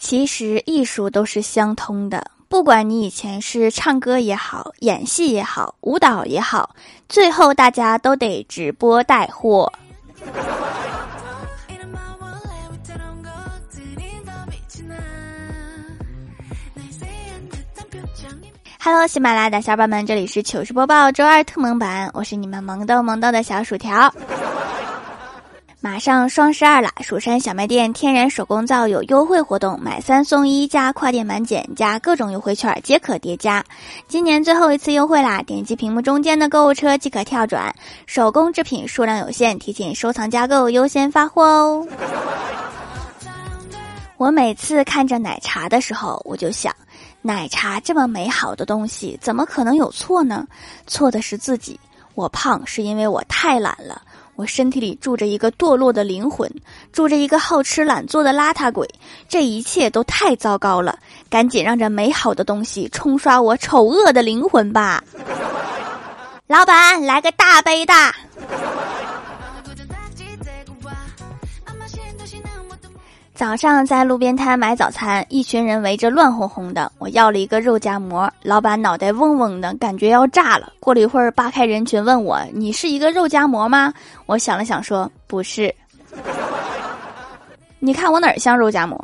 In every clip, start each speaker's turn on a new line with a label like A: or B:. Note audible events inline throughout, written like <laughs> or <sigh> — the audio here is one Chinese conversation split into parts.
A: 其实艺术都是相通的，不管你以前是唱歌也好，演戏也好，舞蹈也好，最后大家都得直播带货。Hello，喜马拉雅的小伙伴们，这里是糗事播报周二特萌版，我是你们萌豆萌豆的小薯条。马上双十二了，蜀山小卖店天然手工皂有优惠活动，买三送一加跨店满减加各种优惠券皆可叠加。今年最后一次优惠啦！点击屏幕中间的购物车即可跳转。手工制品数量有限，提醒收藏加购优先发货哦。我每次看着奶茶的时候，我就想，奶茶这么美好的东西，怎么可能有错呢？错的是自己。我胖是因为我太懒了。我身体里住着一个堕落的灵魂，住着一个好吃懒做的邋遢鬼，这一切都太糟糕了！赶紧让这美好的东西冲刷我丑恶的灵魂吧！<laughs> 老板，来个大杯的。早上在路边摊买早餐，一群人围着乱哄哄的。我要了一个肉夹馍，老板脑袋嗡嗡的，感觉要炸了。过了一会儿，扒开人群问我：“你是一个肉夹馍吗？”我想了想说：“不是。”你看我哪儿像肉夹馍？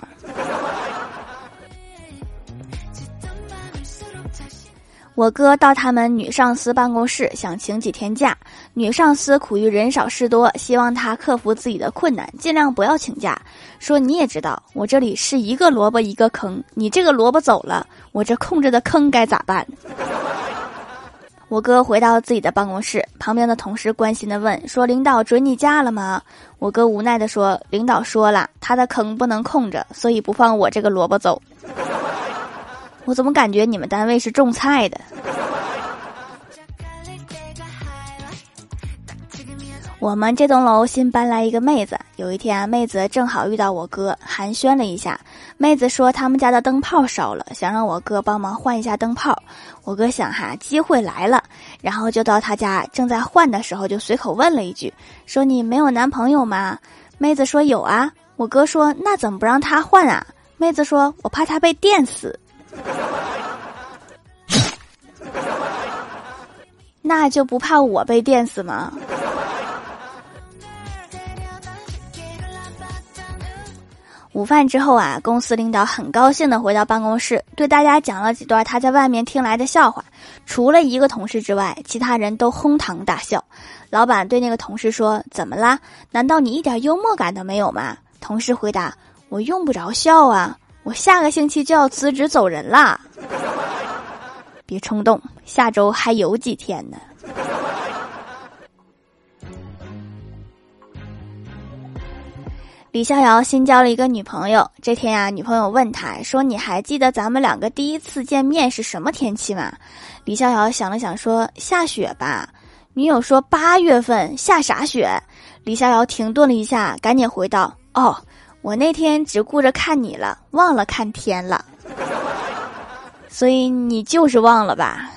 A: 我哥到他们女上司办公室，想请几天假。女上司苦于人少事多，希望他克服自己的困难，尽量不要请假。说你也知道，我这里是一个萝卜一个坑，你这个萝卜走了，我这空着的坑该咋办？我哥回到自己的办公室，旁边的同事关心的问：“说领导准你假了吗？”我哥无奈的说：“领导说了，他的坑不能空着，所以不放我这个萝卜走。”我怎么感觉你们单位是种菜的？我们这栋楼新搬来一个妹子，有一天啊，妹子正好遇到我哥，寒暄了一下。妹子说他们家的灯泡烧了，想让我哥帮忙换一下灯泡。我哥想哈，机会来了，然后就到他家，正在换的时候，就随口问了一句，说你没有男朋友吗？妹子说有啊。我哥说那怎么不让他换啊？妹子说我怕他被电死。那就不怕我被电死吗？午饭之后啊，公司领导很高兴的回到办公室，对大家讲了几段他在外面听来的笑话。除了一个同事之外，其他人都哄堂大笑。老板对那个同事说：“怎么啦？难道你一点幽默感都没有吗？”同事回答：“我用不着笑啊。”我下个星期就要辞职走人啦！<laughs> 别冲动，下周还有几天呢。李逍遥新交了一个女朋友，这天呀，女朋友问他说：“你还记得咱们两个第一次见面是什么天气吗？”李逍遥想了想说：“下雪吧。”女友说：“八月份下啥雪？”李逍遥停顿了一下，赶紧回道：“哦。”我那天只顾着看你了，忘了看天了，所以你就是忘了吧。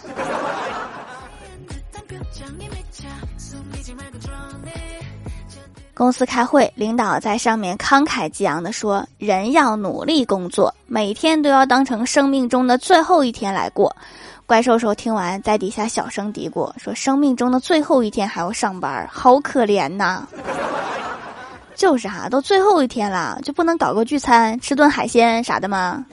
A: 公司开会，领导在上面慷慨激昂的说：“人要努力工作，每天都要当成生命中的最后一天来过。”怪兽兽听完，在底下小声嘀咕说：“生命中的最后一天还要上班，好可怜呐。” <laughs> 就是哈，都最后一天了，就不能搞个聚餐，吃顿海鲜啥的吗？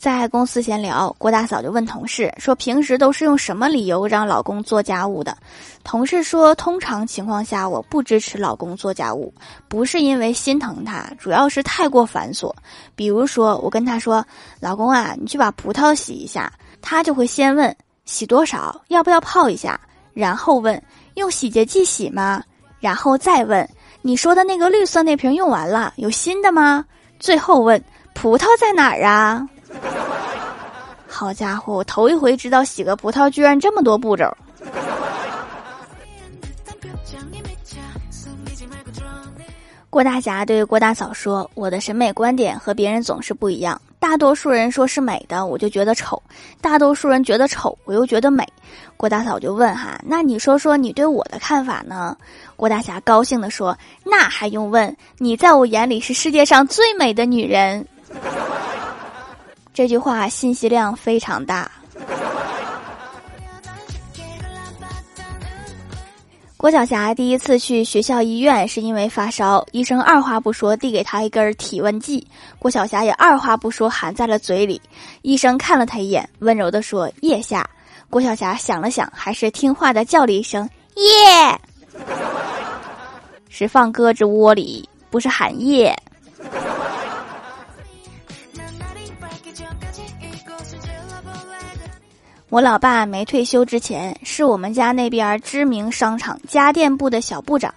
A: 在公司闲聊，郭大嫂就问同事说：“平时都是用什么理由让老公做家务的？”同事说：“通常情况下，我不支持老公做家务，不是因为心疼他，主要是太过繁琐。比如说，我跟他说：‘老公啊，你去把葡萄洗一下’，他就会先问。”洗多少？要不要泡一下？然后问用洗洁剂洗吗？然后再问你说的那个绿色那瓶用完了，有新的吗？最后问葡萄在哪儿啊？<laughs> 好家伙，我头一回知道洗个葡萄居然这么多步骤。郭大侠对郭大嫂说：“我的审美观点和别人总是不一样。”大多数人说是美的，我就觉得丑；大多数人觉得丑，我又觉得美。郭大嫂就问哈，那你说说你对我的看法呢？郭大侠高兴地说：“那还用问？你在我眼里是世界上最美的女人。”这句话信息量非常大。郭晓霞第一次去学校医院是因为发烧，医生二话不说递给她一根体温计，郭晓霞也二话不说含在了嘴里。医生看了她一眼，温柔地说：“腋下。”郭晓霞想了想，还是听话的叫了一声“耶”，是放鸽子窝里，不是喊耶。我老爸没退休之前，是我们家那边知名商场家电部的小部长。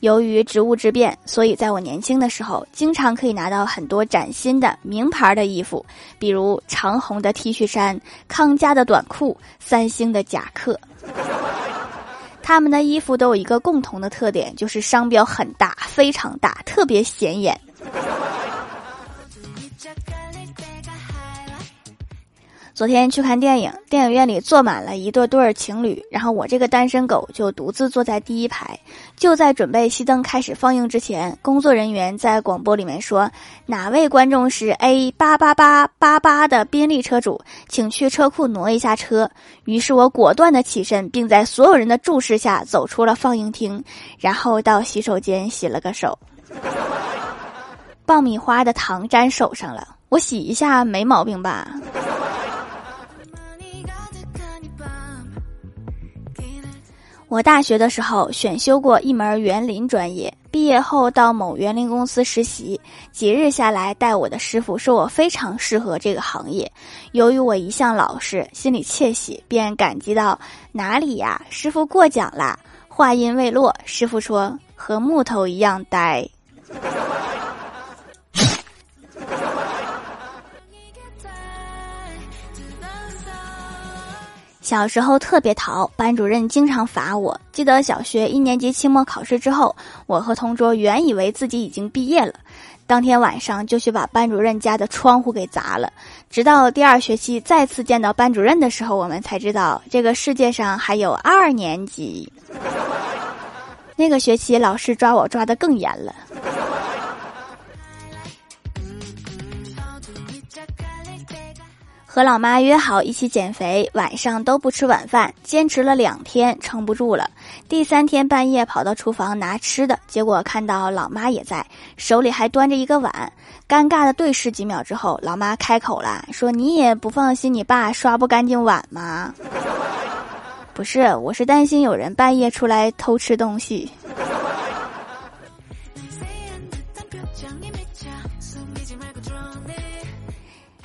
A: 由于职务之便，所以在我年轻的时候，经常可以拿到很多崭新的名牌的衣服，比如长虹的 T 恤衫、康佳的短裤、三星的夹克。他们的衣服都有一个共同的特点，就是商标很大，非常大，特别显眼。昨天去看电影，电影院里坐满了一对对情侣，然后我这个单身狗就独自坐在第一排。就在准备熄灯开始放映之前，工作人员在广播里面说：“哪位观众是 A 八八八八八的宾利车主，请去车库挪一下车。”于是我果断的起身，并在所有人的注视下走出了放映厅，然后到洗手间洗了个手。爆米花的糖粘手上了，我洗一下没毛病吧？我大学的时候选修过一门园林专业，毕业后到某园林公司实习，几日下来，带我的师傅说我非常适合这个行业。由于我一向老实，心里窃喜，便感激道：“哪里呀，师傅过奖啦。”话音未落，师傅说：“和木头一样呆。”小时候特别淘，班主任经常罚我。记得小学一年级期末考试之后，我和同桌原以为自己已经毕业了，当天晚上就去把班主任家的窗户给砸了。直到第二学期再次见到班主任的时候，我们才知道这个世界上还有二年级。那个学期老师抓我抓得更严了。和老妈约好一起减肥，晚上都不吃晚饭，坚持了两天，撑不住了。第三天半夜跑到厨房拿吃的，结果看到老妈也在，手里还端着一个碗。尴尬的对视几秒之后，老妈开口了，说：“你也不放心你爸刷不干净碗吗？”不是，我是担心有人半夜出来偷吃东西。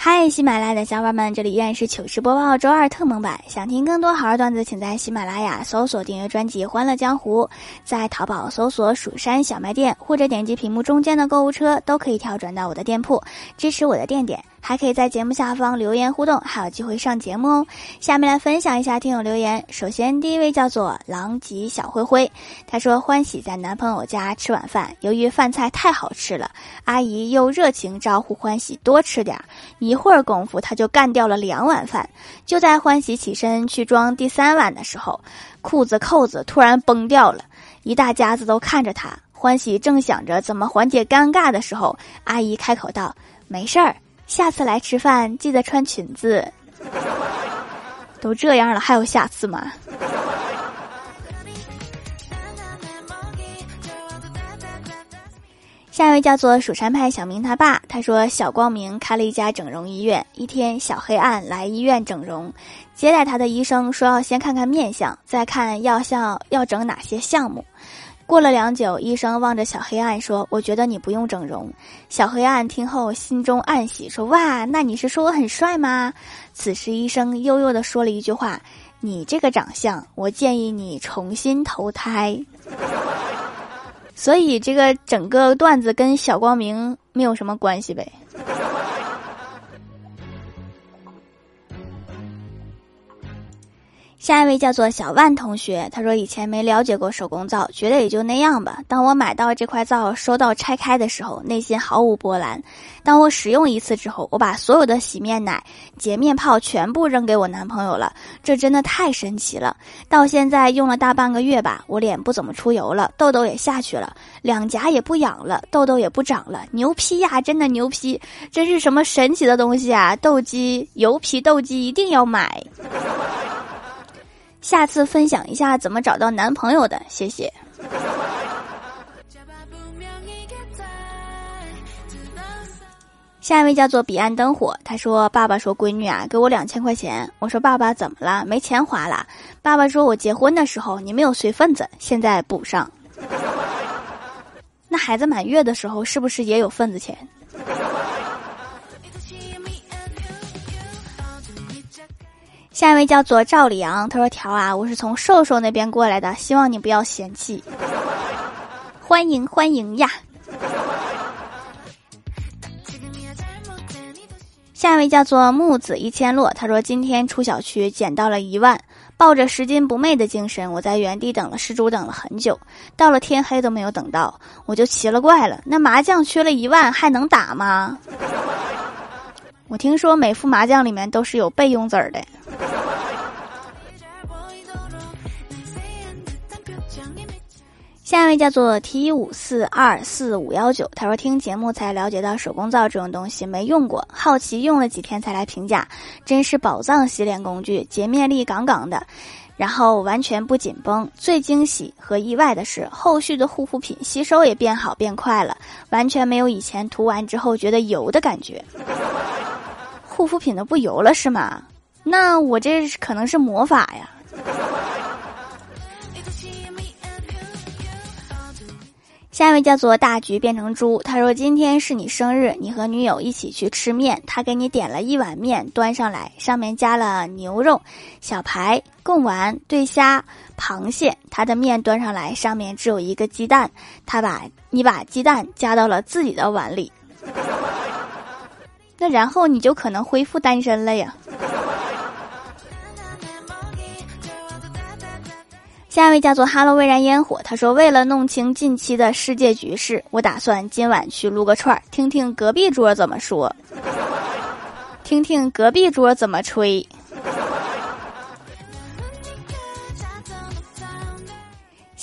A: 嗨，喜马拉雅的小伙伴们，这里依然是糗事播报周二特蒙版。想听更多好玩段子，请在喜马拉雅搜索订阅专辑《欢乐江湖》，在淘宝搜索“蜀山小卖店”或者点击屏幕中间的购物车，都可以跳转到我的店铺，支持我的店点。还可以在节目下方留言互动，还有机会上节目哦。下面来分享一下听友留言。首先，第一位叫做狼藉小灰灰，他说：“欢喜在男朋友家吃晚饭，由于饭菜太好吃了，阿姨又热情招呼欢喜多吃点儿。一会儿功夫，他就干掉了两碗饭。就在欢喜起身去装第三碗的时候，裤子扣子突然崩掉了，一大家子都看着他。欢喜正想着怎么缓解尴尬的时候，阿姨开口道：‘没事儿。’下次来吃饭记得穿裙子。都这样了，还有下次吗？下一位叫做蜀山派小明他爸，他说小光明开了一家整容医院。一天，小黑暗来医院整容，接待他的医生说要先看看面相，再看要像要整哪些项目。过了良久，医生望着小黑暗说：“我觉得你不用整容。”小黑暗听后心中暗喜，说：“哇，那你是说我很帅吗？”此时，医生悠悠地说了一句话：“你这个长相，我建议你重新投胎。<laughs> ”所以，这个整个段子跟小光明没有什么关系呗。下一位叫做小万同学，他说以前没了解过手工皂，觉得也就那样吧。当我买到这块皂，收到拆开的时候，内心毫无波澜。当我使用一次之后，我把所有的洗面奶、洁面泡全部扔给我男朋友了，这真的太神奇了。到现在用了大半个月吧，我脸不怎么出油了，痘痘也下去了，两颊也不痒了，痘痘也不长了，牛批呀，真的牛批！这是什么神奇的东西啊？痘肌、油皮、痘肌一定要买。下次分享一下怎么找到男朋友的，谢谢。下一位叫做彼岸灯火，他说：“爸爸说闺女啊，给我两千块钱。”我说：“爸爸怎么了？没钱花了？”爸爸说：“我结婚的时候你没有随份子，现在补上。”那孩子满月的时候是不是也有份子钱？下一位叫做赵里昂，他说：“条啊，我是从瘦瘦那边过来的，希望你不要嫌弃。<laughs> 欢迎欢迎呀！” <laughs> 下一位叫做木子一千落，他说：“今天出小区捡到了一万，抱着拾金不昧的精神，我在原地等了失主，等了很久，到了天黑都没有等到，我就奇了怪了，那麻将缺了一万还能打吗？<laughs> 我听说每副麻将里面都是有备用子儿的。”下一位叫做 T 五四二四五幺九，他说听节目才了解到手工皂这种东西没用过，好奇用了几天才来评价，真是宝藏洗脸工具，洁面力杠杠的，然后完全不紧绷。最惊喜和意外的是，后续的护肤品吸收也变好变快了，完全没有以前涂完之后觉得油的感觉。护肤品都不油了是吗？那我这可能是魔法呀。下一位叫做大橘变成猪，他说今天是你生日，你和女友一起去吃面，他给你点了一碗面端上来，上面加了牛肉、小排、贡丸、对虾、螃蟹，他的面端上来上面只有一个鸡蛋，他把你把鸡蛋加到了自己的碗里，那然后你就可能恢复单身了呀。下一位叫做哈喽，未燃烟火。他说：“为了弄清近期的世界局势，我打算今晚去撸个串儿，听听隔壁桌怎么说，听听隔壁桌怎么吹。”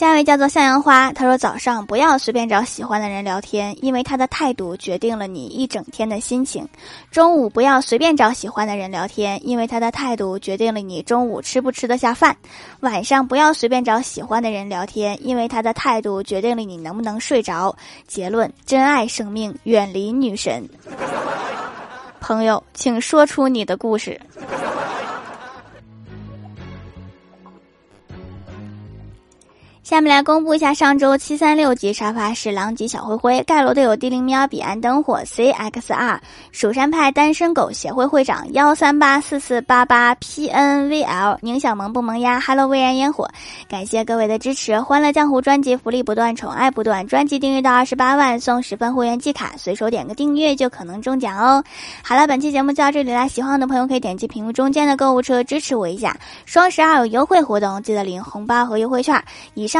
A: 下一位叫做向阳花，他说：“早上不要随便找喜欢的人聊天，因为他的态度决定了你一整天的心情。中午不要随便找喜欢的人聊天，因为他的态度决定了你中午吃不吃得下饭。晚上不要随便找喜欢的人聊天，因为他的态度决定了你能不能睡着。结论：珍爱生命，远离女神。<laughs> 朋友，请说出你的故事。”下面来公布一下上周七三六级沙发是狼藉小灰灰盖楼的有地灵喵、彼岸灯火、CXR、蜀山派单身狗协会会长幺三八四四八八 PNVL、宁小萌不萌呀、Hello 微燃烟火，感谢各位的支持！欢乐江湖专辑福利不断，宠爱不断，专辑订阅到二十八万送十份会员季卡，随手点个订阅就可能中奖哦！好了，本期节目就到这里啦，喜欢我的朋友可以点击屏幕中间的购物车支持我一下，双十二有优惠活动，记得领红包和优惠券。以上。